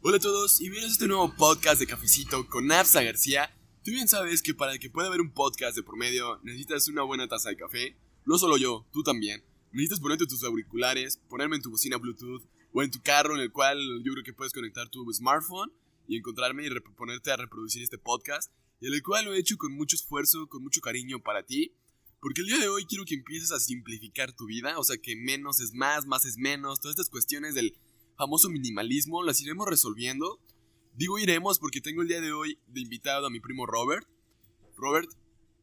Hola a todos y bienvenidos a este nuevo podcast de Cafecito con Absa García. Tú bien sabes que para que pueda haber un podcast de promedio necesitas una buena taza de café. No solo yo, tú también. Necesitas ponerte tus auriculares, ponerme en tu bocina Bluetooth o en tu carro en el cual yo creo que puedes conectar tu smartphone y encontrarme y ponerte a reproducir este podcast. Y el cual lo he hecho con mucho esfuerzo, con mucho cariño para ti. Porque el día de hoy quiero que empieces a simplificar tu vida, o sea que menos es más, más es menos, todas estas cuestiones del famoso minimalismo las iremos resolviendo. Digo iremos porque tengo el día de hoy de invitado a mi primo Robert. Robert,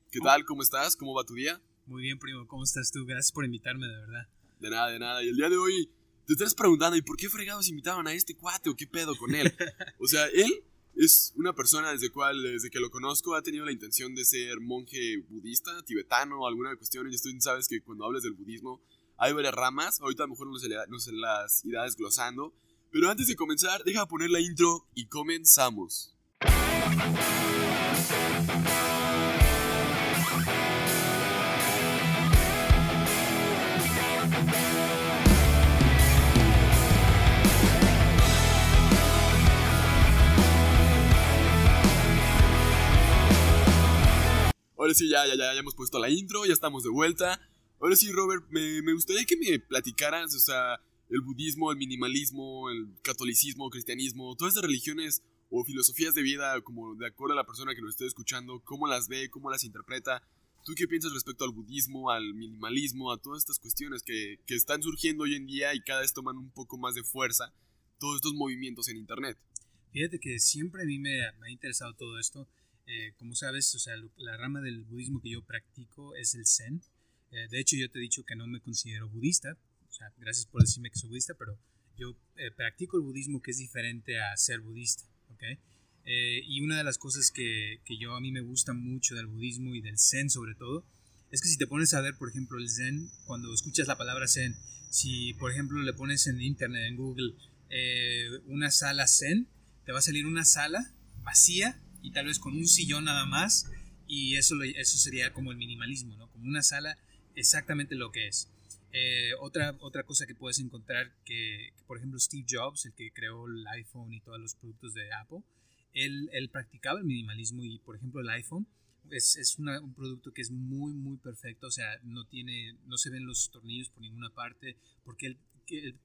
¿qué tal? ¿Cómo estás? ¿Cómo va tu día? Muy bien, primo, ¿cómo estás tú? Gracias por invitarme, de verdad. De nada, de nada. Y el día de hoy te estás preguntando, ¿y por qué fregados invitaban a este cuate o qué pedo con él? o sea, él es una persona desde cual, desde que lo conozco, ha tenido la intención de ser monje budista, tibetano, alguna cuestión. Y tú sabes que cuando hablas del budismo hay varias ramas. Ahorita mejor no se las irá desglosando. Pero antes de comenzar, deja poner la intro y comenzamos. Ahora sí, ya, ya, ya, ya hemos puesto la intro, ya estamos de vuelta. Ahora sí, Robert, me, me gustaría que me platicaras, o sea, el budismo, el minimalismo, el catolicismo, cristianismo, todas estas religiones o filosofías de vida, como de acuerdo a la persona que nos esté escuchando, cómo las ve, cómo las interpreta. ¿Tú qué piensas respecto al budismo, al minimalismo, a todas estas cuestiones que, que están surgiendo hoy en día y cada vez toman un poco más de fuerza, todos estos movimientos en Internet? Fíjate que siempre a mí me, me ha interesado todo esto. Eh, como sabes, o sea, la rama del budismo que yo practico es el Zen. Eh, de hecho, yo te he dicho que no me considero budista. O sea, gracias por decirme que soy budista, pero yo eh, practico el budismo que es diferente a ser budista. ¿okay? y una de las cosas que, que, yo a mí me gusta mucho del budismo y del Zen sobre todo, es que si te pones a ver, por ejemplo, el Zen, cuando escuchas la palabra Zen, si por ejemplo le pones en internet, en Google, una sala Zen, te va a salir una sala vacía y tal vez con un sillón nada más y eso, eso sería como el minimalismo, ¿no? Como una sala exactamente lo que es. Eh, otra, otra cosa que puedes encontrar que, por ejemplo, Steve Jobs, el que creó el iPhone y todos los productos de Apple, él, él practicaba el minimalismo y, por ejemplo, el iPhone es, es un producto que es muy, muy perfecto, o sea, no, tiene, no se ven los tornillos por ninguna parte, porque él,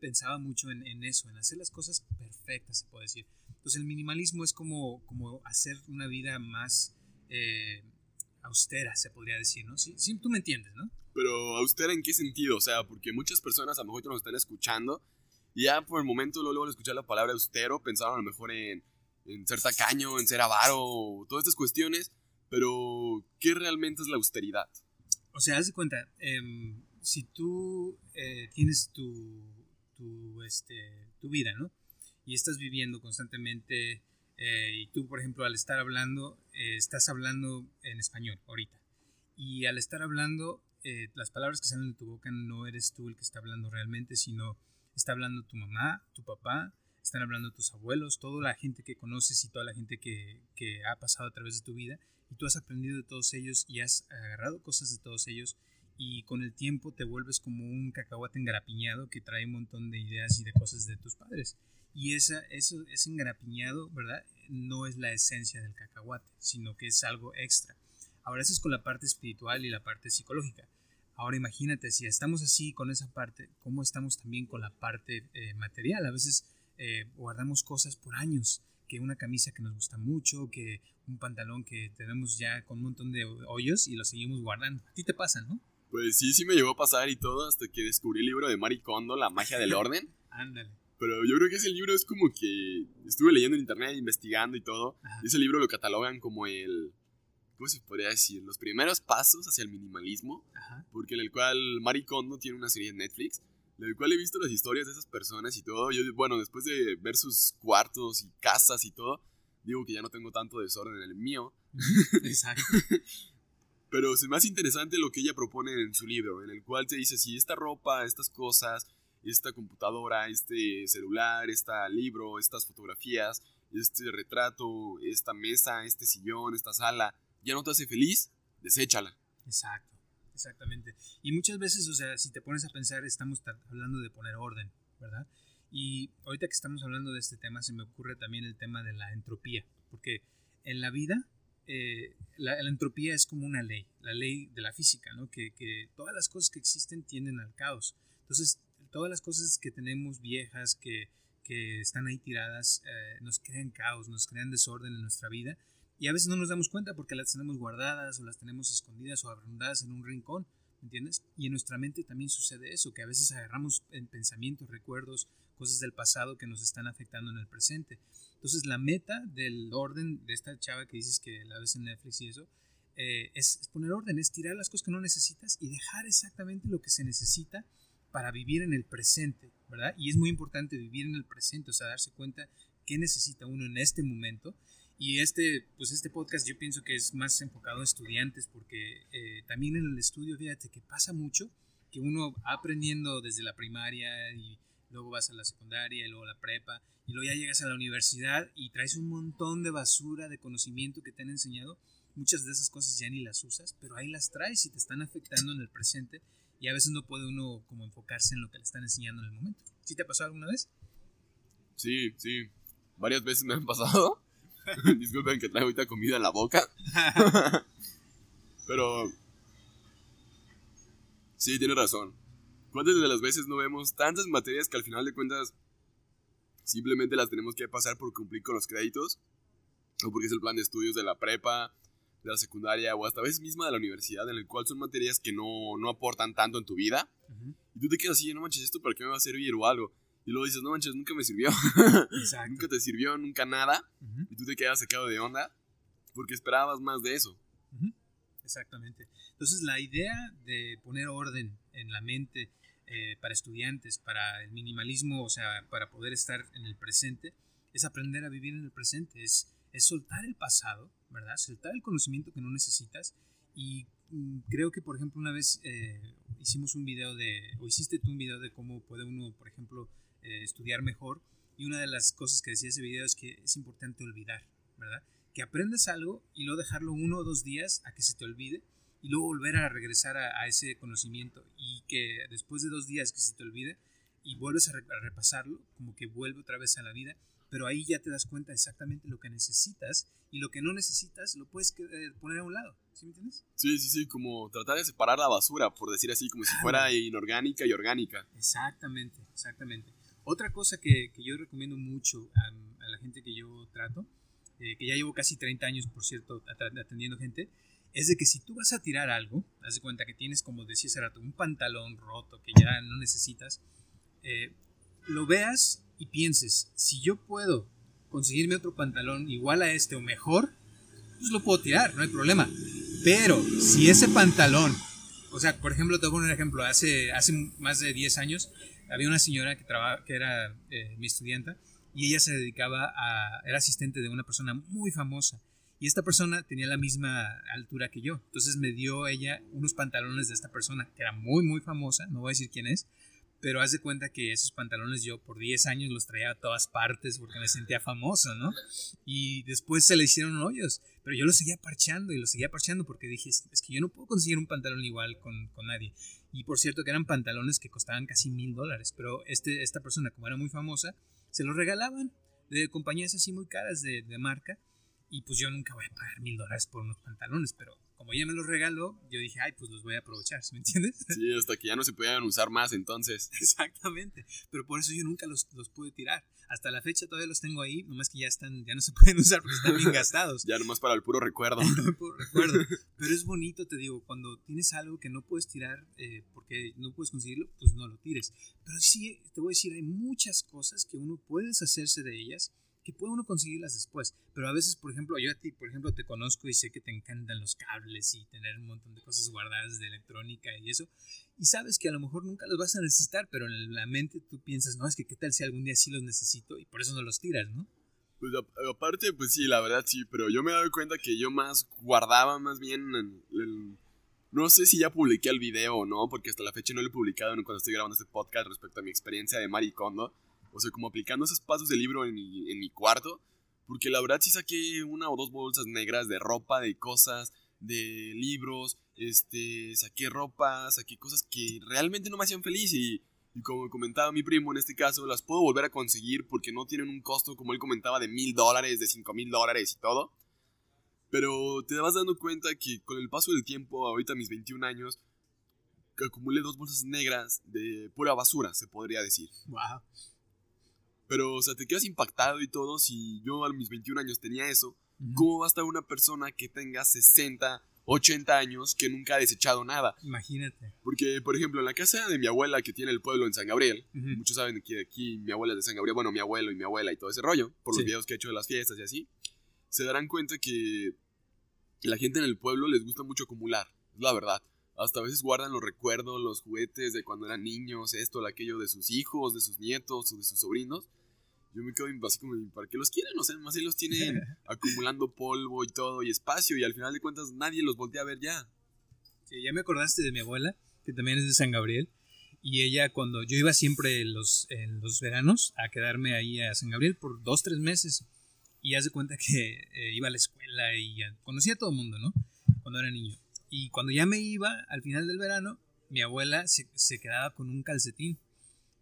pensaba mucho en, eso, en hacer las cosas perfectas, se puede decir. Entonces el minimalismo es como, como hacer una vida más eh, austera, se podría decir, ¿no? Sí, sí, tú me entiendes, ¿no? Pero austera en qué sentido, o sea, porque muchas personas a lo mejor nos están escuchando y ya por el momento luego, al escuchar la palabra austero pensaban a lo mejor en, en ser tacaño, en ser avaro, todas estas cuestiones, pero ¿qué realmente es la austeridad? O sea, haz de cuenta, em, si tú eh, tienes tu, tu, este, tu vida, ¿no? y estás viviendo constantemente eh, y tú, por ejemplo, al estar hablando, eh, estás hablando en español ahorita. Y al estar hablando, eh, las palabras que salen de tu boca no eres tú el que está hablando realmente, sino está hablando tu mamá, tu papá, están hablando tus abuelos, toda la gente que conoces y toda la gente que, que ha pasado a través de tu vida. Y tú has aprendido de todos ellos y has agarrado cosas de todos ellos y con el tiempo te vuelves como un cacahuate engrapiñado que trae un montón de ideas y de cosas de tus padres. Y esa, eso, ese engrapiñado, ¿verdad? No es la esencia del cacahuate, sino que es algo extra. Ahora eso es con la parte espiritual y la parte psicológica. Ahora imagínate, si estamos así con esa parte, ¿cómo estamos también con la parte eh, material? A veces eh, guardamos cosas por años, que una camisa que nos gusta mucho, que un pantalón que tenemos ya con un montón de hoyos y lo seguimos guardando. A ti te pasa, ¿no? Pues sí, sí me llegó a pasar y todo hasta que descubrí el libro de Maricondo, La magia del orden. Ándale. Pero yo creo que ese libro es como que estuve leyendo en internet, investigando y todo. Y ese libro lo catalogan como el, ¿cómo se podría decir? Los primeros pasos hacia el minimalismo. Porque en el cual Marie Kondo tiene una serie en Netflix. En el cual he visto las historias de esas personas y todo. Yo, bueno, después de ver sus cuartos y casas y todo, digo que ya no tengo tanto desorden en el mío. Exacto. Pero es más interesante lo que ella propone en su libro, en el cual te dice si esta ropa, estas cosas, esta computadora, este celular, este libro, estas fotografías, este retrato, esta mesa, este sillón, esta sala, ya no te hace feliz, deséchala. Exacto, exactamente. Y muchas veces, o sea, si te pones a pensar, estamos hablando de poner orden, ¿verdad? Y ahorita que estamos hablando de este tema, se me ocurre también el tema de la entropía, porque en la vida eh, la, entropía es como una ley, la ley de la física, ¿no? Que, que, todas las cosas que existen tienden al caos. Entonces, todas las cosas que tenemos viejas, que, que están ahí tiradas, eh, nos crean caos, nos crean desorden en nuestra vida. Y a veces no nos damos cuenta porque las tenemos guardadas o las tenemos escondidas o abrandadas en un rincón, ¿entiendes? Y en nuestra mente también sucede eso, que a veces agarramos en pensamientos, recuerdos, cosas del pasado que nos están afectando en el presente. Entonces la meta del orden de esta chava que dices que la ves en Netflix y eso, eh, es, poner orden, es tirar las cosas que no necesitas y dejar exactamente lo que se necesita para vivir en el presente, ¿verdad? Y es muy importante vivir en el presente, o sea, darse cuenta qué necesita uno en este momento. Y este, pues este podcast yo pienso que es más enfocado a estudiantes porque eh, también en el estudio, fíjate que pasa mucho que uno aprendiendo desde la primaria y luego vas a la secundaria y luego a la prepa y luego ya llegas a la universidad y traes un montón de basura de conocimiento que te han enseñado. Muchas de esas cosas ya ni las usas, pero ahí las traes y te están afectando en el presente y a veces no puede uno como enfocarse en lo que le están enseñando en el momento. ¿Sí te ha pasado alguna vez? Sí, sí. Varias veces me han pasado. Disculpen que traigo ahorita comida en la boca. pero... Sí, tiene razón. ¿Cuántas de las veces no vemos tantas materias que al final de cuentas simplemente las tenemos que pasar por cumplir con los créditos? O porque es el plan de estudios de la prepa, de la secundaria o hasta a veces misma de la universidad, en el cual son materias que no, no aportan tanto en tu vida. Y tú te quedas así, no manches, ¿esto para qué me va a servir o algo? Y luego dices, no manches, nunca me sirvió. nunca te sirvió, nunca nada. Y tú te quedas sacado de onda porque esperabas más de eso. Exactamente. Entonces la idea de poner orden en la mente eh, para estudiantes, para el minimalismo, o sea, para poder estar en el presente, es aprender a vivir en el presente, es, es soltar el pasado, ¿verdad? Soltar el conocimiento que no necesitas. Y mm, creo que, por ejemplo, una vez eh, hicimos un video de, o hiciste tú un video de cómo puede uno, por ejemplo, eh, estudiar mejor. Y una de las cosas que decía ese video es que es importante olvidar, ¿verdad? Que aprendes algo y luego dejarlo uno o dos días a que se te olvide y luego volver a regresar a, ese conocimiento y que después de dos días que se te olvide y vuelves a, repasarlo, como que vuelve otra vez a la vida, pero ahí ya te das cuenta exactamente lo que necesitas y lo que no necesitas lo puedes eh, poner a un lado, ¿sí me entiendes? Sí, sí, sí, como tratar de separar la basura, por decir así, como si fuera inorgánica y orgánica. Exactamente, exactamente. Otra cosa que, que yo recomiendo mucho a, la gente que yo trato, eh, que ya llevo casi 30 años, por cierto, atendiendo gente, es de que si tú vas a tirar algo, haz de cuenta que tienes, como decía hace rato, un pantalón roto que ya no necesitas, eh, lo veas y pienses, si yo puedo conseguirme otro pantalón igual a este o mejor, pues lo puedo tirar, no hay problema. Pero si ese pantalón, o sea, por ejemplo, te voy a poner un ejemplo, hace, hace más de 10 años había una señora que, traba, que era eh, mi estudiante y ella se dedicaba a, era asistente de una persona muy famosa y esta persona tenía la misma altura que yo. Entonces me dio ella unos pantalones de esta persona, que era muy, muy famosa, no voy a decir quién es, pero haz de cuenta que esos pantalones yo por 10 años los traía a todas partes porque me sentía famoso, ¿no? Y después se le hicieron hoyos, pero yo los seguía parchando y los seguía parchando porque dije, es que yo no puedo conseguir un pantalón igual con, con nadie. Y por cierto que eran pantalones que costaban casi mil dólares, pero este, esta persona como era muy famosa, se los regalaban de compañías así muy caras de, de marca y pues yo nunca voy a pagar mil dólares por unos pantalones, pero como ella me los regaló, yo dije, ay, pues los voy a aprovechar, ¿me entiendes? Sí, hasta que ya no se podían usar más entonces. Exactamente, pero por eso yo nunca los, los pude tirar. Hasta la fecha todavía los tengo ahí, nomás que ya están, ya no se pueden usar porque están bien gastados. ya nomás para el puro recuerdo. el puro recuerdo. Pero es bonito, te digo, cuando tienes algo que no puedes tirar eh, porque no puedes conseguirlo, pues no lo tires. Pero sí, te voy a decir, hay muchas cosas que uno puede deshacerse de ellas que puede uno conseguirlas después. Pero a veces, por ejemplo, yo a ti, por ejemplo, te conozco y sé que te encantan los cables y tener un montón de cosas guardadas de electrónica y eso. Y sabes que a lo mejor nunca los vas a necesitar, pero en la mente tú piensas, no, es que qué tal si algún día sí los necesito y por eso no los tiras, ¿no? Pues aparte, pues sí, la verdad sí, pero yo me doy cuenta que yo más guardaba más bien No sé si ya publiqué el video o no, porque hasta la fecha no lo he publicado cuando estoy grabando este podcast respecto a mi experiencia de Maricondo o sea, como aplicando esos pasos de libro en mi, en mi cuarto. Porque la verdad sí saqué una o dos bolsas negras de ropa, de cosas, de libros. Este, saqué ropa, saqué cosas que realmente no me hacían feliz. Y, Y como comentaba mi primo en este caso, las puedo volver a conseguir porque no tienen un costo, como él comentaba, de mil dólares, de cinco mil dólares y todo. Pero te vas dando cuenta que con el paso del tiempo, ahorita mis 21 años, acumulé dos bolsas negras de pura basura, se podría decir. Wow. Pero, o sea, te quedas impactado y todo. Si yo a mis 21 años tenía eso, ¿cómo va a estar una persona que tenga 60, 80 años que nunca ha desechado nada? Imagínate. Porque, por ejemplo, en la casa de mi abuela que tiene el pueblo en San Gabriel, muchos saben que aquí mi abuela es de San Gabriel, bueno, mi abuelo y mi abuela y todo ese rollo, por los videos que he hecho de las fiestas y así, se darán cuenta que la gente en el pueblo les gusta mucho acumular, es la verdad. Hasta a veces guardan los recuerdos, los juguetes de cuando eran niños, esto, aquello de sus hijos, de sus nietos o de sus sobrinos yo me quedo así como, ¿para qué los quieren? O sea, más si los tienen acumulando polvo y todo y espacio y al final de cuentas nadie los voltea a ver ya. Sí, ya me acordaste de mi abuela, que también es de San Gabriel, y ella cuando yo iba siempre en los, en los veranos a quedarme ahí a San Gabriel por dos, tres meses, y hace cuenta que eh, iba a la escuela y conocía a todo el mundo, ¿no? Cuando era niño. Y cuando ya me iba, al final del verano, mi abuela se, se quedaba con un calcetín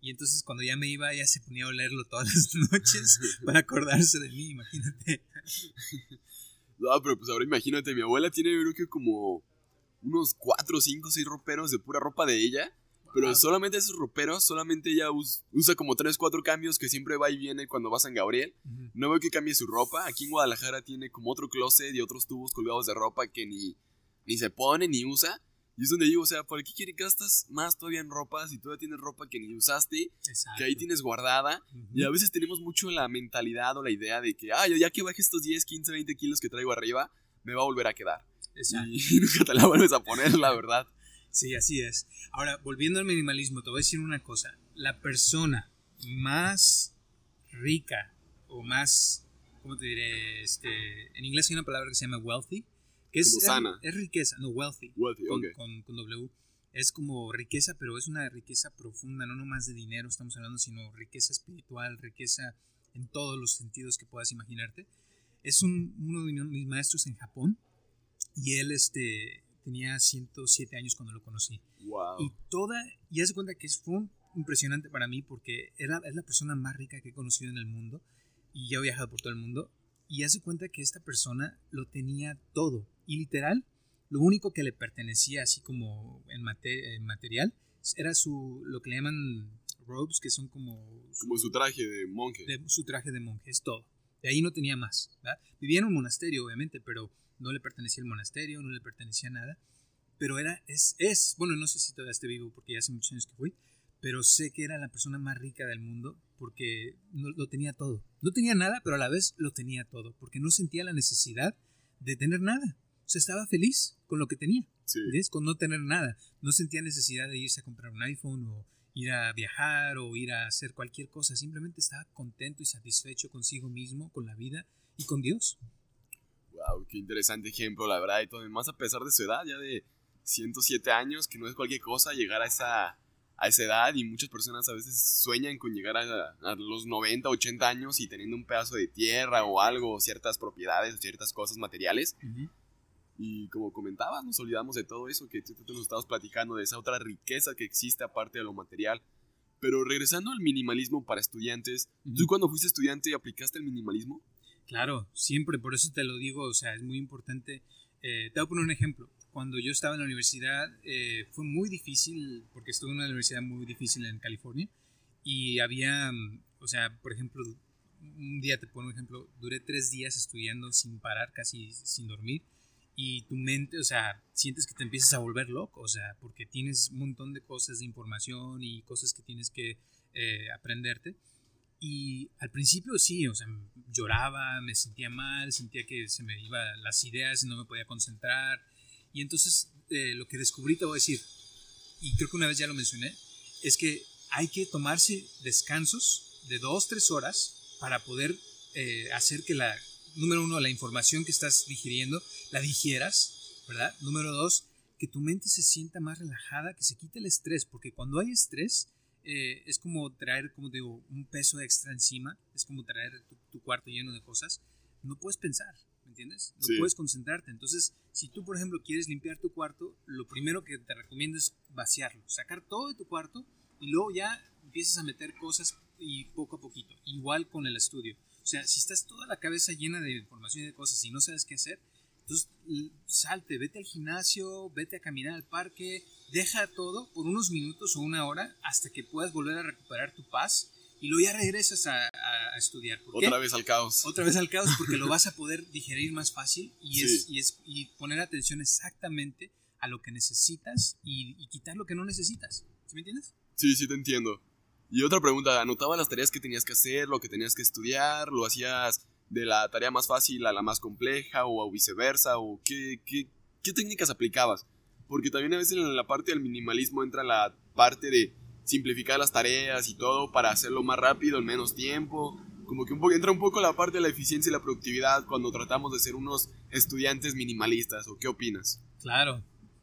y entonces cuando ya me iba, ya se ponía a olerlo todas las noches para acordarse de mí, imagínate. No, pero pues ahora imagínate, mi abuela tiene creo que como unos 4, 5, 6 roperos de pura ropa de ella. Pero solamente esos roperos, solamente ella usa como 3, 4 cambios que siempre va y viene cuando va a San Gabriel. No veo que cambie su ropa. Aquí en Guadalajara tiene como otro closet y otros tubos colgados de ropa que ni, ni se pone ni usa. Y es donde digo, o sea, ¿por qué quieres gastas más todavía en ropa si todavía tienes ropa que ni usaste, que ahí tienes guardada? Y a veces tenemos mucho la mentalidad o la idea de que, ah, ya que baje estos 10, 15, 20 kilos que traigo arriba, me va a volver a quedar. Exacto. Y nunca te la vuelves a poner, la verdad. Sí, así es. Ahora, volviendo al minimalismo, te voy a decir una cosa. La persona más rica o más, ¿cómo te diré? Este, en inglés hay una palabra que se llama wealthy es, Es, riqueza, no, wealthy. con, con, W. Es como riqueza, pero es una riqueza profunda, no nomás de dinero estamos hablando, sino riqueza espiritual, riqueza en todos los sentidos que puedas imaginarte. Es un, uno de mis maestros en Japón y él este, tenía 107 años cuando lo conocí. Y toda, y hace cuenta que fue impresionante para mí porque era, es la persona más rica que he conocido en el mundo y ya he viajado por todo el mundo y hace cuenta que esta persona lo tenía todo. Y literal, lo único que le pertenecía así como en, material era su, lo que le llaman robes, que son como... como su traje de monje. su traje de monje, es todo. De ahí no tenía más. Vivía en un monasterio, obviamente, pero no le pertenecía el monasterio, no le pertenecía nada. Pero era, es, es, bueno, no sé si todavía esté vivo porque ya hace muchos años que fui, pero sé que era la persona más rica del mundo porque no, lo tenía todo. No tenía nada, pero a la vez lo tenía todo, porque no sentía la necesidad de tener nada. O sea, estaba feliz con lo que tenía, sí. con no tener nada. No sentía necesidad de irse a comprar un iPhone o ir a viajar o ir a hacer cualquier cosa. Simplemente estaba contento y satisfecho consigo mismo, con la vida y con Dios. Wow, qué interesante ejemplo, la verdad. Y todo, más a pesar de su edad, ya de 107 años, que no es cualquier cosa llegar a esa a esa edad y muchas personas a veces sueñan con llegar a, los 90, 80 años y teniendo un pedazo de tierra o algo, ciertas propiedades o ciertas cosas materiales. Y como comentabas, nos olvidamos de todo eso que tú, nos estabas platicando, de esa otra riqueza que existe aparte de lo material. Pero regresando al minimalismo para estudiantes, ¿tú cuando fuiste estudiante aplicaste el minimalismo? Claro, siempre, por eso te lo digo, o sea, es muy importante. Eh, te voy a poner un ejemplo cuando yo estaba en la universidad eh, fue muy difícil, porque estuve en una universidad muy difícil en California, y había, mm, o sea, por ejemplo, un día te pongo un ejemplo, duré tres días estudiando sin parar, casi sin dormir, y tu mente, o sea, sientes que te empiezas a volver loco, o sea, porque tienes un montón de cosas de información y cosas que tienes que eh, aprenderte. Y al principio sí, o sea, lloraba, me sentía mal, sentía que se me iban las ideas, no me podía concentrar, y entonces eh, lo que descubrí, te voy a decir, y creo que una vez ya lo mencioné, es que hay que tomarse descansos de dos, tres horas para poder eh, hacer que la, número uno, la información que estás digiriendo, la digieras, ¿verdad? Número dos, que tu mente se sienta más relajada, que se quite el estrés, porque cuando hay estrés, eh, es como traer, como digo, un peso extra encima, es como traer tu cuarto lleno de cosas, no puedes pensar, entiendes? No puedes concentrarte. Entonces, si tú, por ejemplo, quieres limpiar tu cuarto, lo primero que te recomiendo es vaciarlo, sacar todo de tu cuarto y luego ya empiezas a meter cosas y poco a poquito, igual con el estudio. O sea, si estás toda la cabeza llena de información y de cosas y no sabes qué hacer, entonces salte, vete al gimnasio, vete a caminar al parque, deja todo por unos minutos o una hora hasta que puedas volver a recuperar tu paz y luego ya regresas a, estudiar. Otra vez al caos. Otra vez al caos porque lo vas a poder digerir más fácil y, es, y, es, y poner atención exactamente a lo que necesitas y, quitar lo que no necesitas. ¿Sí me entiendes? Sí, sí te entiendo. Y otra pregunta, ¿anotabas las tareas que tenías que hacer, lo que tenías que estudiar? ¿Lo hacías de la tarea más fácil a la más compleja o viceversa? ¿O qué, qué, qué técnicas aplicabas? Porque también a veces en la parte del minimalismo entra la parte de simplificar las tareas y todo para hacerlo más rápido en menos tiempo. Como que un poco, entra un poco la parte de la eficiencia y la productividad cuando tratamos de ser unos estudiantes minimalistas. ¿O qué opinas? Claro,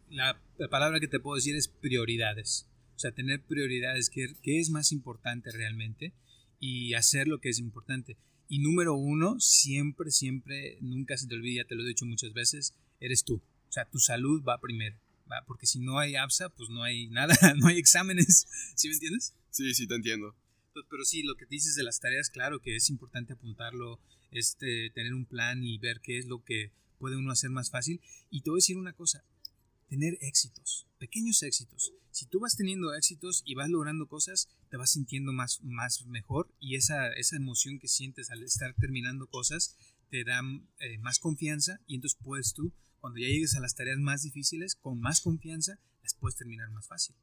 la, palabra que te puedo decir es prioridades. O sea, tener prioridades, qué, qué es más importante realmente y hacer lo que es importante. Y número uno, siempre, siempre, nunca se te olvide, ya te lo he dicho muchas veces, eres tú. O sea, tu salud va primero porque si no hay APSA, pues no hay nada, no hay exámenes, ¿sí me entiendes? Sí, sí, te entiendo. Pero sí, lo que dices de las tareas, claro que es importante apuntarlo, este, tener un plan y ver qué es lo que puede uno hacer más fácil. Y te voy a decir una cosa, tener éxitos, pequeños éxitos. Si tú vas teniendo éxitos y vas logrando cosas, te vas sintiendo más, más mejor y esa, esa emoción que sientes al estar terminando cosas te da eh, más confianza y entonces puedes tú cuando ya llegues a las tareas más difíciles, con más confianza, las puedes terminar más fácil.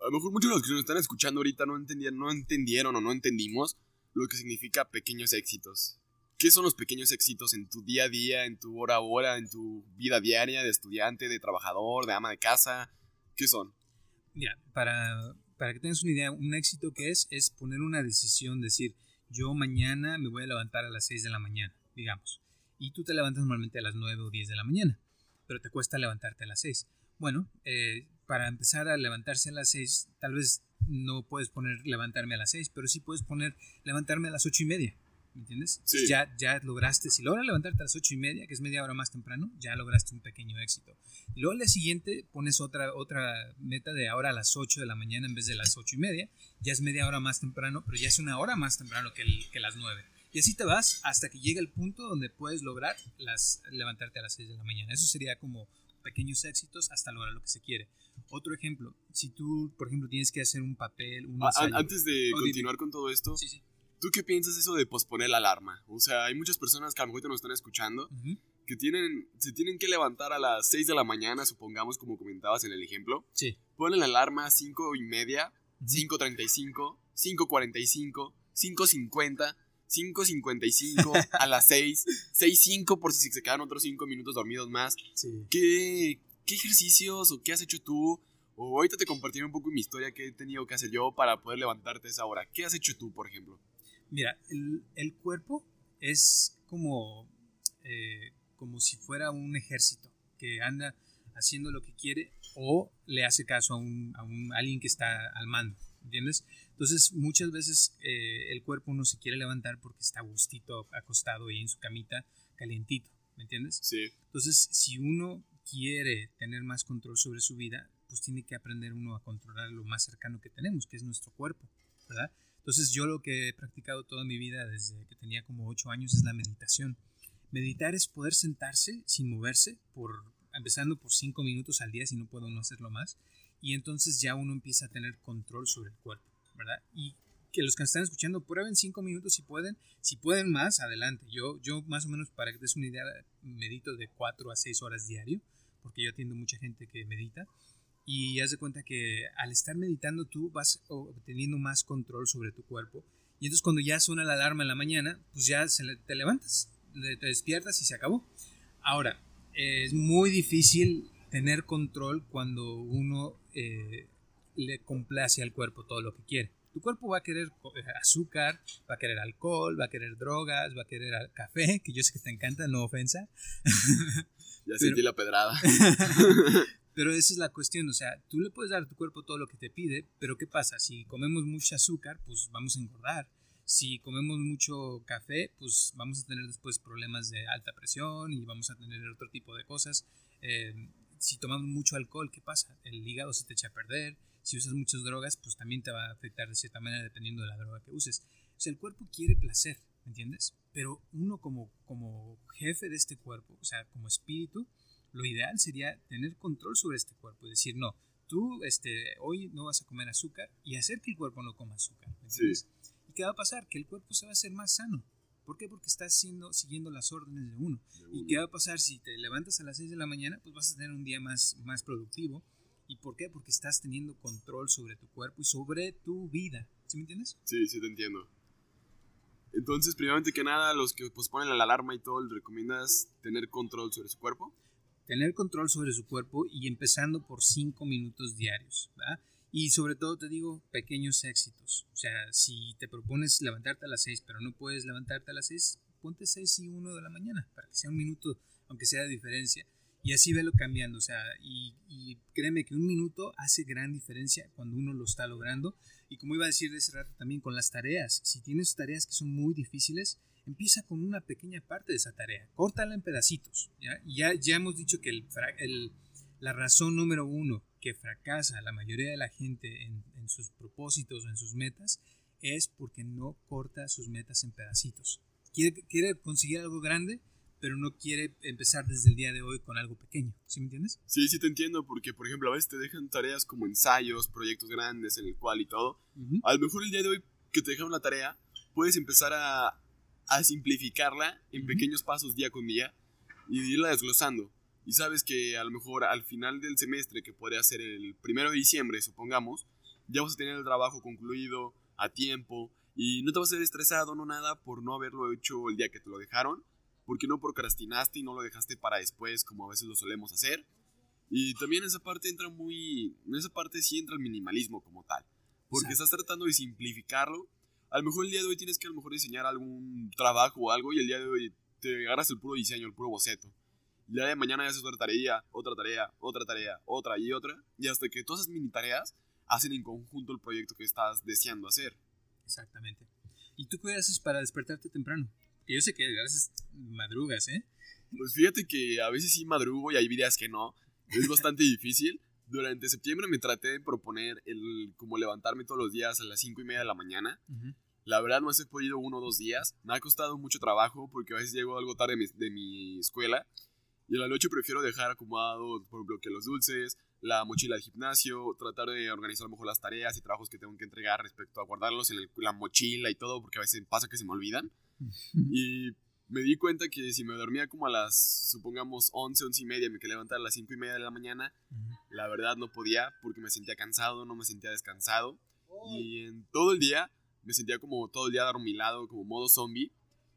A lo mejor muchos de los que nos están escuchando ahorita no, entendían, no entendieron o no entendimos lo que significa pequeños éxitos. ¿Qué son los pequeños éxitos en tu día a día, en tu hora a hora, en tu vida diaria de estudiante, de trabajador, de ama de casa? ¿Qué son? Mira, para, para que tengas una idea, un éxito que es es poner una decisión, decir, yo mañana me voy a levantar a las 6 de la mañana, digamos, y tú te levantas normalmente a las 9 o 10 de la mañana pero te cuesta levantarte a las 6. Bueno, eh, para empezar a levantarse a las 6, tal vez no puedes poner levantarme a las 6, pero sí puedes poner levantarme a las 8 y media. ¿Me entiendes? Sí. Ya, ya lograste, si logras levantarte a las 8 y media, que es media hora más temprano, ya lograste un pequeño éxito. Y luego al día siguiente pones otra, otra meta de ahora a las 8 de la mañana en vez de las 8 y media, ya es media hora más temprano, pero ya es una hora más temprano que, que las 9. Y así te vas hasta que llegue el punto donde puedes lograr las, levantarte a las 6 de la mañana. Eso sería como pequeños éxitos hasta lograr lo que se quiere. Otro ejemplo, si tú, por ejemplo, tienes que hacer un papel, un Antes de continuar con todo esto, ¿tú qué piensas eso de posponer la alarma? O sea, hay muchas personas que a lo mejor te nos están escuchando que tienen, se tienen que levantar a las 6 de la mañana, supongamos, como comentabas en el ejemplo. Sí. Ponen la alarma a 5 y media, 5.35, 5.45, 5.50 5.55 a las 6, 6.5 por si se quedan otros 5 minutos dormidos más. ¿Qué, ¿Qué ejercicios o qué has hecho tú? O ahorita te compartiré un poco mi historia que he tenido que hacer yo para poder levantarte a esa hora. ¿Qué has hecho tú, por ejemplo? Mira, el, el cuerpo es como, eh, como si fuera un ejército que anda haciendo lo que quiere o le hace caso a, un, a, un, alguien que está al mando, ¿entiendes? Entonces, muchas veces eh, el cuerpo no se quiere levantar porque está gustito acostado ahí en su camita, calientito, ¿me entiendes? Sí. Entonces, si uno quiere tener más control sobre su vida, pues tiene que aprender uno a controlar lo más cercano que tenemos, que es nuestro cuerpo, ¿verdad? Entonces, yo lo que he practicado toda mi vida desde que tenía como 8 años es la meditación. Meditar es poder sentarse sin moverse, por, empezando por 5 minutos al día, si no puedo no hacerlo más, y entonces ya uno empieza a tener control sobre el cuerpo. ¿verdad? Y que los que están escuchando prueben cinco minutos si pueden. Si pueden más, adelante. Yo, yo más o menos, para que des una idea, medito de cuatro a seis horas diario, porque yo atiendo mucha gente que medita. Y haz de cuenta que al estar meditando tú vas obteniendo más control sobre tu cuerpo. Y entonces cuando ya suena la alarma en la mañana, pues ya te levantas, te despiertas y se acabó. Ahora, es muy difícil tener control cuando uno eh, le complace al cuerpo todo lo que quiere. Tu cuerpo va a querer eh, azúcar, va a querer alcohol, va a querer drogas, va a querer café, que yo sé que te encanta, no ofensa. Ya sentí la pedrada. pero esa es la cuestión, o sea, tú le puedes dar a tu cuerpo todo lo que te pide, pero ¿qué pasa? Si comemos mucho azúcar, pues vamos a engordar. Si comemos mucho café, pues vamos a tener después problemas de alta presión y vamos a tener otro tipo de cosas. Eh, si tomamos mucho alcohol, ¿qué pasa? El hígado se te echa a perder. Si usas muchas drogas, pues también te va a afectar de cierta manera dependiendo de la droga que uses. O sea, el cuerpo quiere placer, ¿me entiendes? Pero uno como, como jefe de este cuerpo, o sea, como espíritu, lo ideal sería tener control sobre este cuerpo y decir, no, tú este, hoy no vas a comer azúcar y hacer que el cuerpo no coma azúcar. ¿me entiendes? ¿Y qué va a pasar? Que el cuerpo se va a hacer más sano. ¿Por qué? Porque estás siendo, siguiendo las órdenes de uno. ¿Y qué va a pasar si te levantas a las 6 de la mañana? Pues vas a tener un día más, más productivo. ¿Y por qué? Porque estás teniendo control sobre tu cuerpo y sobre tu vida. ¿Sí me entiendes? Sí, sí te entiendo. Entonces, primeramente que nada, los que pues ponen la alarma y todo, ¿les recomiendas tener control sobre su cuerpo? Tener control sobre su cuerpo y empezando por 5 minutos diarios. Y sobre todo te digo, pequeños éxitos. O sea, si te propones levantarte a las 6, pero no puedes levantarte a las 6, ponte 6 y 1 de la mañana, para que sea un minuto, aunque sea de diferencia. Y así velo cambiando. O sea, y, y créeme que un minuto hace gran diferencia cuando uno lo está logrando. Y como iba a decir de ese rato también con las tareas, si tienes tareas que son muy difíciles, empieza con una pequeña parte de esa tarea, córtala en pedacitos. Ya, ya, ya hemos dicho que el, el, la razón número uno que fracasa la mayoría de la gente en, en sus propósitos o en sus metas es porque no corta sus metas en pedacitos. Quiere, quiere conseguir algo grande, pero no quiere empezar desde el día de hoy con algo pequeño. ¿Sí me entiendes? Sí, sí te entiendo, porque por ejemplo a veces te dejan tareas como ensayos, proyectos grandes en el cual y todo. Uh -huh. A lo mejor el día de hoy que te dejan una tarea, puedes empezar a, a simplificarla en uh -huh. pequeños pasos día con día y irla desglosando. Y sabes que a lo mejor al final del semestre, que podría ser el primero de diciembre, supongamos, ya vas a tener el trabajo concluido a tiempo y no te vas a ser estresado, no nada, por no haberlo hecho el día que te lo dejaron porque no procrastinaste y no lo dejaste para después como a veces lo solemos hacer. Y también esa parte entra muy... En esa parte sí entra el minimalismo como tal. Porque estás tratando de simplificarlo. A lo mejor el día de hoy tienes que a lo mejor diseñar algún trabajo o algo y el día de hoy te agarras el puro diseño, el puro boceto. El día de mañana ya haces otra tarea, otra tarea, otra tarea, otra y otra. Y hasta que todas esas mini tareas hacen en conjunto el proyecto que estás deseando hacer. Exactamente. ¿Y tú qué haces para despertarte temprano? Yo sé que a veces madrugas, ¿eh? Pues fíjate que a veces sí madrugo y hay días que no. Es bastante difícil. Durante septiembre me traté de proponer el como levantarme todos los días a las 5 y media de la mañana. Uh -huh. La verdad no he podido uno o dos días. Me ha costado mucho trabajo porque a veces llego algo tarde de mi, de mi escuela. Y en la noche prefiero dejar acomodado, por ejemplo, que los dulces, la mochila del gimnasio, tratar de organizar a mejor las tareas y trabajos que tengo que entregar respecto a guardarlos en el, la mochila y todo, porque a veces pasa que se me olvidan. Y me di cuenta que si me dormía como a las, supongamos, 11, 11 y media, me quedé levantar a las 5 y media de la mañana, la verdad no podía porque me sentía cansado, no me sentía descansado. Y en todo el día me sentía como todo el día dormilado, como modo zombie.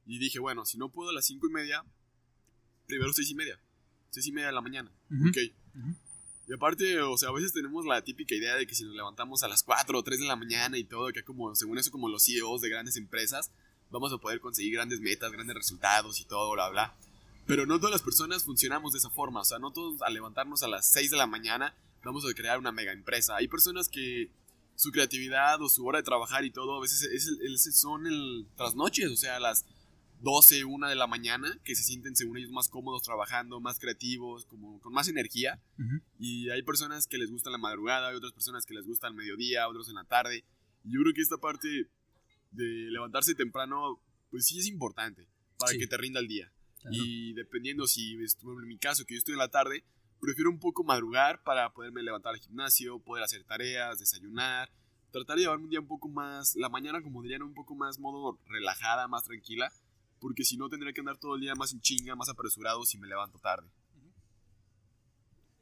Y dije, bueno, si no puedo a las 5 y media, primero 6 y media. 6 y media de la mañana. Uh -huh. Ok. Uh -huh. Y aparte, o sea, a veces tenemos la típica idea de que si nos levantamos a las 4 o 3 de la mañana y todo, que como, según eso, como los CEOs de grandes empresas, vamos a poder conseguir grandes metas, grandes resultados y todo, bla, bla. Pero no todas las personas funcionamos de esa forma. O sea, no todos al levantarnos a las 6 de la mañana vamos a crear una mega empresa. Hay personas que su creatividad o su hora de trabajar y todo, a veces es, es, son el trasnoches, o sea, a las 12, 1 de la mañana, que se sienten según ellos más cómodos trabajando, más creativos, como con más energía. Uh -huh. Y hay personas que les gusta la madrugada, hay otras personas que les gusta el mediodía, otros en la tarde. Y yo creo que esta parte de levantarse temprano, pues sí es importante para sí. que te rinda el día. Claro. Y dependiendo si, en mi caso, que yo estoy en la tarde, prefiero un poco madrugar para poderme levantar al gimnasio, poder hacer tareas, desayunar, tratar de llevarme un día un poco más, la mañana como dirían, un poco más modo relajada, más tranquila, porque si no tendría que andar todo el día más en chinga, más apresurado si me levanto tarde.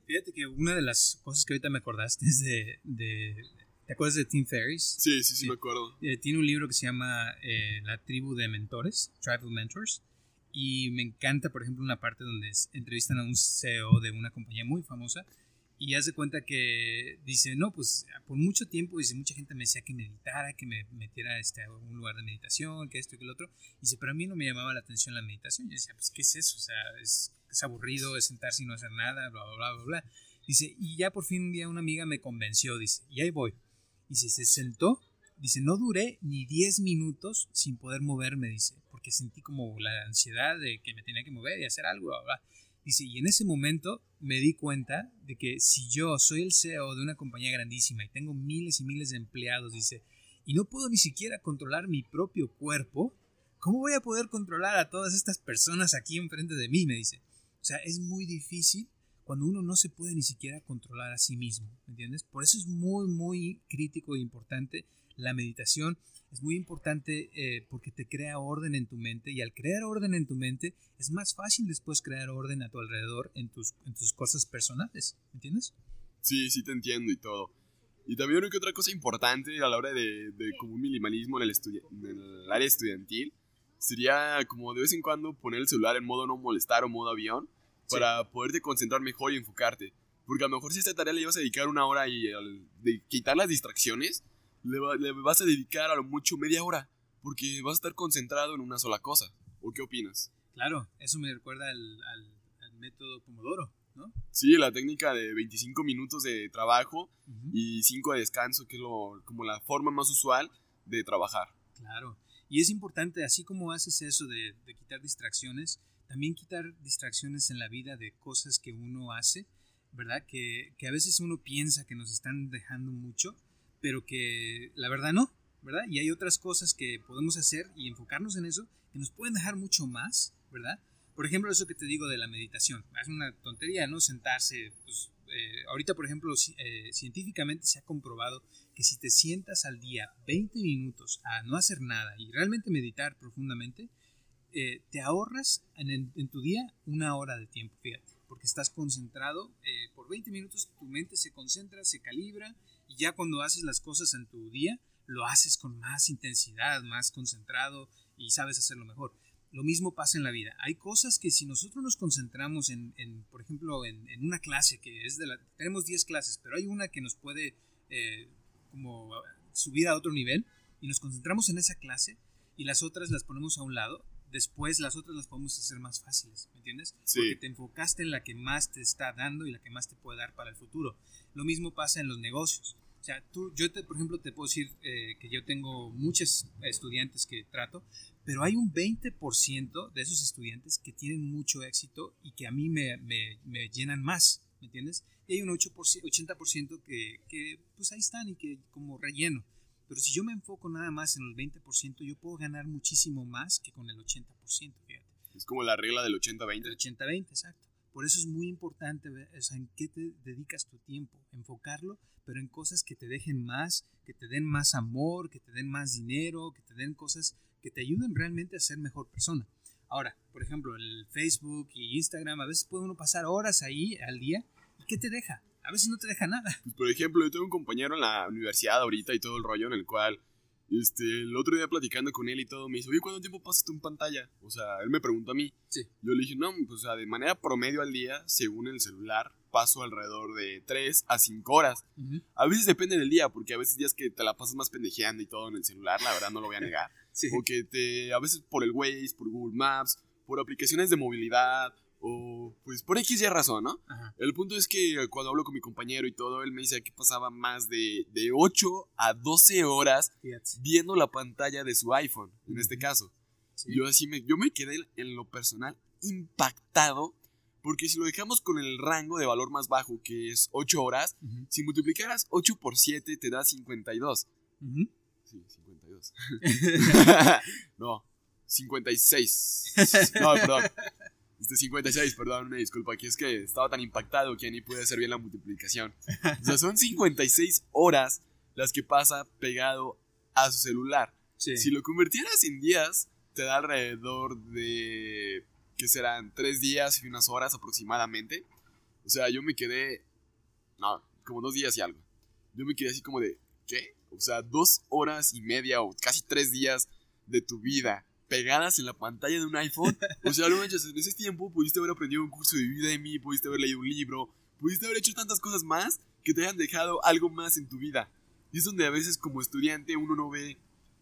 Fíjate que una de las cosas que ahorita me acordaste es de, de ¿Te acuerdas de Tim Ferriss? Sí, sí, sí, sí. me acuerdo. Eh, tiene un libro que se llama eh, La tribu de mentores, Tribal Mentors. Y me encanta, por ejemplo, una parte donde entrevistan a un CEO de una compañía muy famosa y hace cuenta que dice, no, pues por mucho tiempo, dice, mucha gente me decía que meditara, que me metiera este, a un lugar de meditación, que esto y que lo otro. Dice, pero a mí no me llamaba la atención la meditación. Yo decía, pues, ¿qué es eso? O sea, es, es aburrido, es sentarse y no hacer nada, bla, bla, bla, bla, bla. Dice, y ya por fin un día una amiga me convenció, dice, y ahí voy. Dice, se sentó, dice, no duré ni 10 minutos sin poder moverme, dice, porque sentí como la ansiedad de que me tenía que mover y hacer algo, bla. Dice, y en ese momento me di cuenta de que si yo soy el CEO de una compañía grandísima y tengo miles y miles de empleados, dice, y no puedo ni siquiera controlar mi propio cuerpo, ¿cómo voy a poder controlar a todas estas personas aquí enfrente de mí? Me dice. O sea, es muy difícil cuando uno no se puede ni siquiera controlar a sí mismo, ¿me entiendes? Por eso es muy, muy crítico e importante la meditación es muy importante eh, porque te crea orden en tu mente y al crear orden en tu mente es más fácil después crear orden a tu alrededor en tus, en tus cosas personales, ¿entiendes? Sí, sí te entiendo y todo. Y también creo que otra cosa importante a la hora de, de como un minimalismo en el, en el área estudiantil sería como de vez en cuando poner el celular en modo no molestar o modo avión para poderte concentrar mejor y enfocarte. Porque a lo mejor si esta tarea le ibas a dedicar una hora y al, de quitar las distracciones, le, vas a dedicar a lo mucho media hora, porque vas a estar concentrado en una sola cosa. ¿O qué opinas? Claro, eso me recuerda al, método Pomodoro, ¿no? Sí, la técnica de 25 minutos de trabajo y 5 de descanso, que es lo, como la forma más usual de trabajar. Claro, y es importante, así como haces eso de, de quitar distracciones, también quitar distracciones en la vida de cosas que uno hace, ¿verdad? Que, que a veces uno piensa que nos están dejando mucho pero que la verdad no, ¿verdad? Y hay otras cosas que podemos hacer y enfocarnos en eso que nos pueden dejar mucho más, ¿verdad? Por ejemplo, eso que te digo de la meditación. Es una tontería, ¿no? Sentarse. Pues, eh, ahorita, por ejemplo, eh, científicamente se ha comprobado que si te sientas al día 20 minutos a no hacer nada y realmente meditar profundamente, eh, te ahorras en, tu día una hora de tiempo, fíjate, porque estás concentrado. por 20 minutos tu mente se concentra, se calibra y ya cuando haces las cosas en tu día, lo haces con más intensidad, más concentrado y sabes hacerlo mejor. Lo mismo pasa en la vida. Hay cosas que si nosotros nos concentramos en, por ejemplo, en, una clase que es de la... Tenemos 10 clases, pero hay una que nos puede eh, como subir a otro nivel y nos concentramos en esa clase y las otras las ponemos a un lado, después las otras las podemos hacer más fáciles, ¿me entiendes? Sí. Porque te enfocaste en la que más te está dando y la que más te puede dar para el futuro. Lo mismo pasa en los negocios. O sea, tú, yo, te, por ejemplo, te puedo decir eh, que yo tengo muchos estudiantes que trato, pero hay un 20% de esos estudiantes que tienen mucho éxito y que a mí me, me, me llenan más, ¿me entiendes? Y hay un 8%, 80% que, que, pues ahí están y que como relleno. Pero si yo me enfoco nada más en el 20%, yo puedo ganar muchísimo más que con el 80%, fíjate. Es como la regla del 80-20. El 80-20, exacto. Por eso es muy importante o sea, en qué te dedicas tu tiempo, enfocarlo, pero en cosas que te dejen más, que te den más amor, que te den más dinero, que te den cosas que te ayuden realmente a ser mejor persona. Ahora, por ejemplo, el Facebook y Instagram, a veces puede uno pasar horas ahí al día. ¿Y qué te deja? A veces no te deja nada. Pues, por ejemplo, yo tengo un compañero en la universidad ahorita y todo el rollo en el cual este, el otro día platicando con él y todo, me dice, oye, ¿cuánto tiempo pasas tú en pantalla? O sea, él me preguntó a mí. Sí. Yo le dije, no, pues, o sea, de manera promedio al día, según el celular, paso alrededor de 3 a 5 horas. A veces depende del día, porque a veces días que te la pasas más pendejeando y todo en el celular, la verdad no lo voy a negar. sí. O que te, a veces por el Waze, por Google Maps, por aplicaciones de movilidad, o pues por X y razón, ¿no? El punto es que cuando hablo con mi compañero y todo, él me dice que pasaba más de, de 8 a 12 horas viendo la pantalla de su iPhone, en este caso. Yo así me, yo me quedé en lo personal impactado porque si lo dejamos con el rango de valor más bajo, que es 8 horas, si multiplicaras 8 por 7 te da 52. Sí, 52. no, 56. No, perdón. Este 56, perdón, una disculpa, aquí es que estaba tan impactado que ni pude hacer bien la multiplicación. O sea, son 56 horas las que pasa pegado a su celular. Si lo convirtieras en días, te da alrededor de, que serán 3 días y unas horas aproximadamente. O sea, yo me quedé, no, como dos días y algo. Yo me quedé así como de, ¿qué? O sea, dos horas y media o casi tres días de tu vida pegadas en la pantalla de un iPhone. O sea, no manches, en ese tiempo pudiste haber aprendido un curso de vida de mí, pudiste haber leído un libro, pudiste haber hecho tantas cosas más que te hayan dejado algo más en tu vida. Y es donde a veces como estudiante uno no ve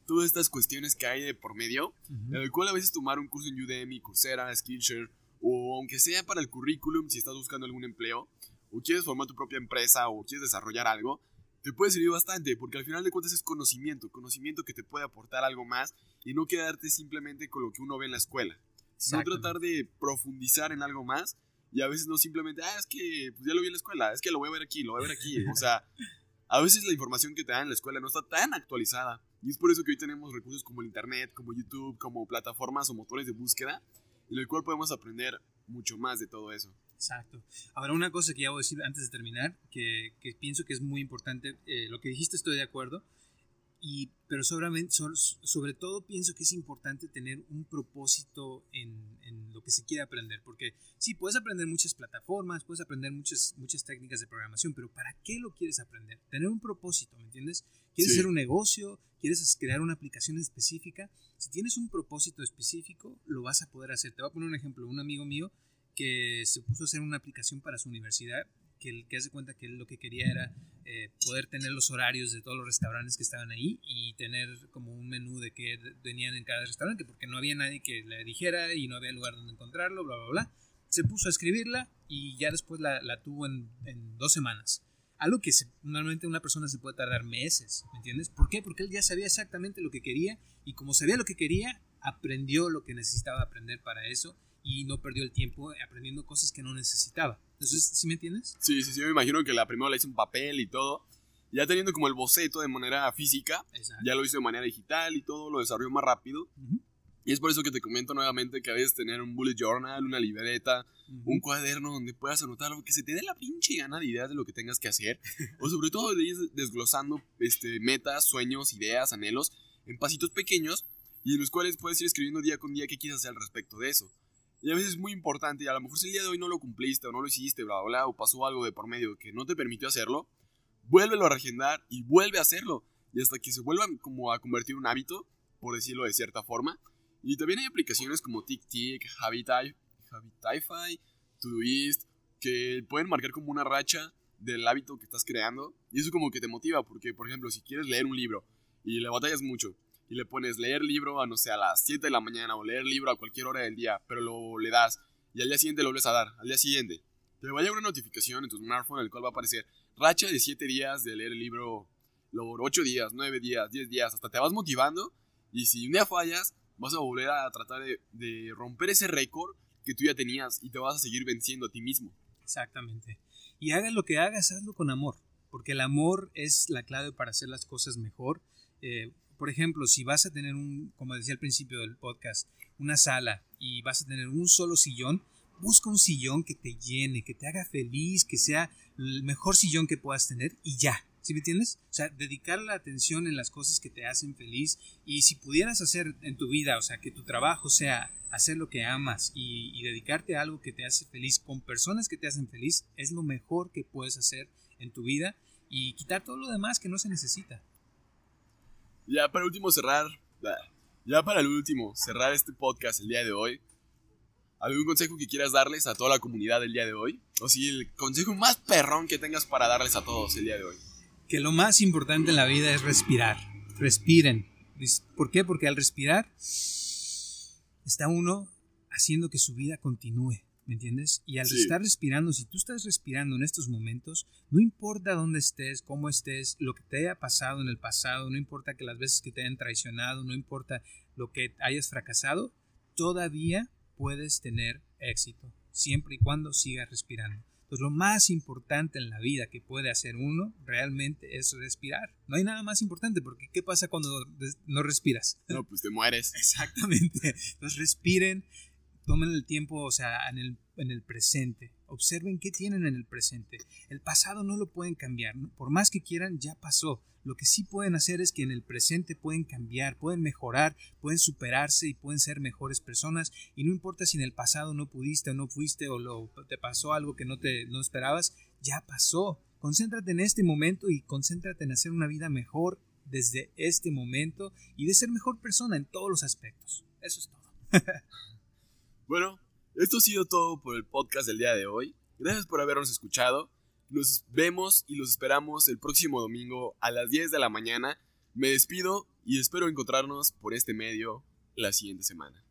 todas estas cuestiones que hay de por medio, en el cual a veces tomar un curso en Udemy, Coursera, Skillshare, o aunque sea para el currículum si estás buscando algún empleo, o quieres formar tu propia empresa, o quieres desarrollar algo, te puede servir bastante, porque al final de cuentas es conocimiento, conocimiento que te puede aportar algo más y no quedarte simplemente con lo que uno ve en la escuela, sino tratar de profundizar en algo más Y a veces no simplemente, ah, es que pues ya lo vi en la escuela, es que lo voy a ver aquí, lo voy a ver aquí. O sea, a veces la información que te dan en la escuela no está tan actualizada. Y es por eso que hoy tenemos recursos como el Internet, como YouTube, como plataformas o motores de búsqueda, en el cual podemos aprender mucho más de todo eso. Exacto. Ahora, una cosa que ya voy a decir antes de terminar, que, que pienso que es muy importante, eh, lo que dijiste estoy de acuerdo, y, pero sobre, sobre, todo pienso que es importante tener un propósito en, en, lo que se quiere aprender, porque sí, puedes aprender muchas plataformas, puedes aprender muchas, muchas técnicas de programación, pero ¿para qué lo quieres aprender? Tener un propósito, ¿me entiendes? ¿Quieres hacer un negocio? ¿Quieres crear una aplicación específica? Si tienes un propósito específico, lo vas a poder hacer. Te voy a poner un ejemplo. Un amigo mío que se puso a hacer una aplicación para su universidad, que, que hace cuenta que lo que quería era eh, poder tener los horarios de todos los restaurantes que estaban ahí y tener como un menú de qué venían en cada restaurante, porque no había nadie que le dijera y no había lugar donde encontrarlo, bla, bla, bla. Se puso a escribirla y ya después la, la tuvo en, en, dos semanas. Algo que normalmente una persona se puede tardar meses, ¿me entiendes? ¿Por qué? Porque él ya sabía exactamente lo que quería y como sabía lo que quería, aprendió lo que necesitaba aprender para eso y no perdió el tiempo aprendiendo cosas que no necesitaba. Entonces, ¿sí me entiendes? Sí, sí, sí, me imagino que la primera la hizo en papel y todo. Ya teniendo como el boceto de manera física, ya lo hizo de manera digital y todo, lo desarrolló más rápido. Y es por eso que te comento nuevamente que a veces tener un bullet journal, una libreta, un cuaderno donde puedas anotar lo que se te dé la pinche gana de ideas de lo que tengas que hacer. o sobre todo de ir desglosando este, metas, sueños, ideas, anhelos en pasitos pequeños y en los cuales puedes ir escribiendo día con día qué quieres hacer al respecto de eso. Y a veces es muy importante, y a lo mejor si el día de hoy no lo cumpliste o no lo hiciste, bla, bla, o pasó algo de por medio que no te permitió hacerlo, vuélvelo a regendar y vuelve a hacerlo. Y hasta que se vuelvan como a convertir un hábito, por decirlo de cierta forma. Y también hay aplicaciones como TickTick, Habitify, Habitify, Todoist, que pueden marcar como una racha del hábito que estás creando. Y eso como que te motiva, porque por ejemplo, si quieres leer un libro y le batallas mucho, y le pones leer libro a no sé, a las 7 de la mañana o leer libro a cualquier hora del día, pero lo le das y al día siguiente lo vuelves a dar, al día siguiente, te va a llegar una notificación en tu smartphone en el cual va a aparecer racha de 7 días de leer el libro, luego 8 días, 9 días, 10 días, hasta te vas motivando y si un día fallas, vas a volver a tratar de, de romper ese récord que tú ya tenías y te vas a seguir venciendo a ti mismo. Exactamente. Y hagas lo que hagas, hazlo con amor, porque el amor es la clave para hacer las cosas mejor. Eh, por ejemplo, si vas a tener un, como decía al principio del podcast, una sala y vas a tener un solo sillón, busca un sillón que te llene, que te haga feliz, que sea el mejor sillón que puedas tener y ya. ¿Sí me entiendes? O sea, dedicar la atención en las cosas que te hacen feliz y si pudieras hacer en tu vida, o sea, que tu trabajo sea hacer lo que amas y, y dedicarte a algo que te hace feliz con personas que te hacen feliz, es lo mejor que puedes hacer en tu vida y quitar todo lo demás que no se necesita. Ya para último cerrar, ya para el último cerrar este podcast el día de hoy, ¿algún consejo que quieras darles a toda la comunidad el día de hoy? O si el consejo más perrón que tengas para darles a todos el día de hoy. Que lo más importante en la vida es respirar. Respiren. ¿Por qué? Porque al respirar está uno haciendo que su vida continúe. ¿Me entiendes? Y al estar respirando, si tú estás respirando en estos momentos, no importa dónde estés, cómo estés, lo que te haya pasado en el pasado, no importa que las veces que te hayan traicionado, no importa lo que hayas fracasado, todavía puedes tener éxito, siempre y cuando sigas respirando. Entonces lo más importante en la vida que puede hacer uno realmente es respirar. No hay nada más importante porque ¿qué pasa cuando no respiras? No, pues te mueres. Exactamente. Entonces respiren, tomen el tiempo, o sea, en el, en el presente. Observen qué tienen en el presente. El pasado no lo pueden cambiar. Por más que quieran, ya pasó. Lo que sí pueden hacer es que en el presente pueden cambiar, pueden mejorar, pueden superarse y pueden ser mejores personas. Y no importa si en el pasado no pudiste o no fuiste o lo, te pasó algo que no te no esperabas, ya pasó. Concéntrate en este momento y concéntrate en hacer una vida mejor desde este momento y de ser mejor persona en todos los aspectos. Eso es todo. Bueno, esto ha sido todo por el podcast del día de hoy. Gracias por habernos escuchado. Nos vemos y los esperamos el próximo domingo a las 10 de la mañana. Me despido y espero encontrarnos por este medio la siguiente semana.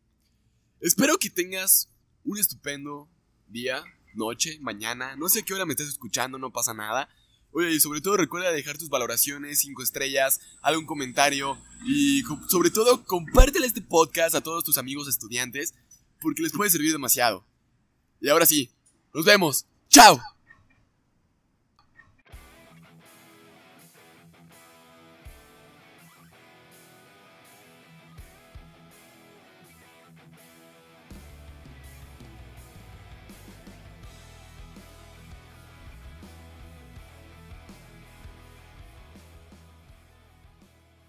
Espero que tengas un estupendo día, noche, mañana. No sé qué hora me estés escuchando, no pasa nada. Oye, y sobre todo recuerda dejar tus valoraciones, 5 estrellas, algún comentario y sobre todo compártele este podcast a todos tus amigos estudiantes porque les puede servir demasiado. Y ahora sí, Nos vemos. ¡Chao!